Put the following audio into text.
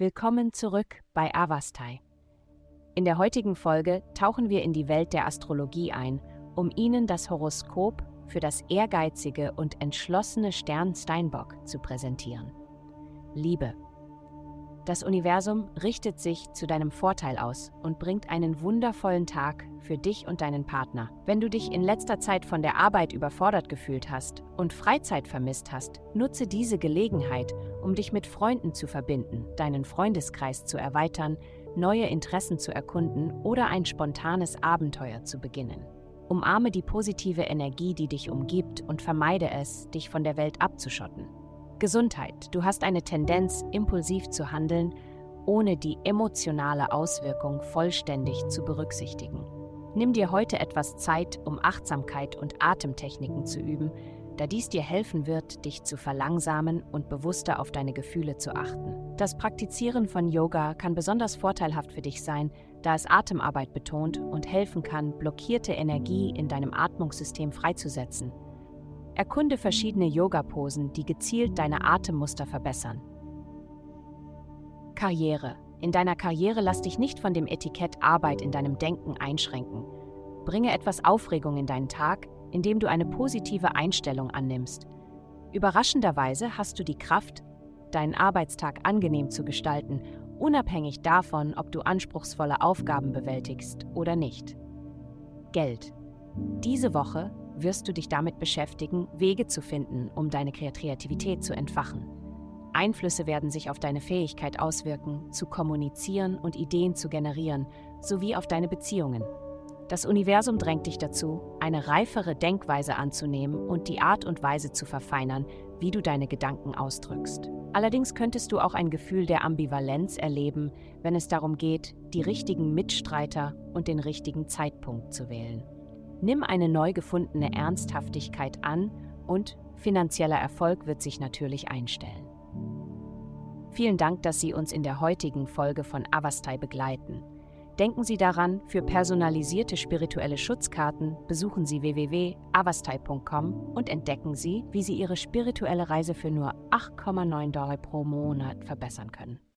Willkommen zurück bei Avastai. In der heutigen Folge tauchen wir in die Welt der Astrologie ein, um Ihnen das Horoskop für das ehrgeizige und entschlossene Stern Steinbock zu präsentieren. Liebe. Das Universum richtet sich zu deinem Vorteil aus und bringt einen wundervollen Tag für dich und deinen Partner. Wenn du dich in letzter Zeit von der Arbeit überfordert gefühlt hast und Freizeit vermisst hast, nutze diese Gelegenheit, um dich mit Freunden zu verbinden, deinen Freundeskreis zu erweitern, neue Interessen zu erkunden oder ein spontanes Abenteuer zu beginnen. Umarme die positive Energie, die dich umgibt und vermeide es, dich von der Welt abzuschotten. Gesundheit. Du hast eine Tendenz, impulsiv zu handeln, ohne die emotionale Auswirkung vollständig zu berücksichtigen. Nimm dir heute etwas Zeit, um Achtsamkeit und Atemtechniken zu üben, da dies dir helfen wird, dich zu verlangsamen und bewusster auf deine Gefühle zu achten. Das Praktizieren von Yoga kann besonders vorteilhaft für dich sein, da es Atemarbeit betont und helfen kann, blockierte Energie in deinem Atmungssystem freizusetzen. Erkunde verschiedene Yoga-Posen, die gezielt deine Atemmuster verbessern. Karriere. In deiner Karriere lass dich nicht von dem Etikett Arbeit in deinem Denken einschränken. Bringe etwas Aufregung in deinen Tag, indem du eine positive Einstellung annimmst. Überraschenderweise hast du die Kraft, deinen Arbeitstag angenehm zu gestalten, unabhängig davon, ob du anspruchsvolle Aufgaben bewältigst oder nicht. Geld. Diese Woche wirst du dich damit beschäftigen, Wege zu finden, um deine Kreativität zu entfachen. Einflüsse werden sich auf deine Fähigkeit auswirken, zu kommunizieren und Ideen zu generieren, sowie auf deine Beziehungen. Das Universum drängt dich dazu, eine reifere Denkweise anzunehmen und die Art und Weise zu verfeinern, wie du deine Gedanken ausdrückst. Allerdings könntest du auch ein Gefühl der Ambivalenz erleben, wenn es darum geht, die richtigen Mitstreiter und den richtigen Zeitpunkt zu wählen. Nimm eine neu gefundene Ernsthaftigkeit an und finanzieller Erfolg wird sich natürlich einstellen. Vielen Dank, dass Sie uns in der heutigen Folge von Avastai begleiten. Denken Sie daran, für personalisierte spirituelle Schutzkarten besuchen Sie www.avastai.com und entdecken Sie, wie Sie Ihre spirituelle Reise für nur 8,9 Dollar pro Monat verbessern können.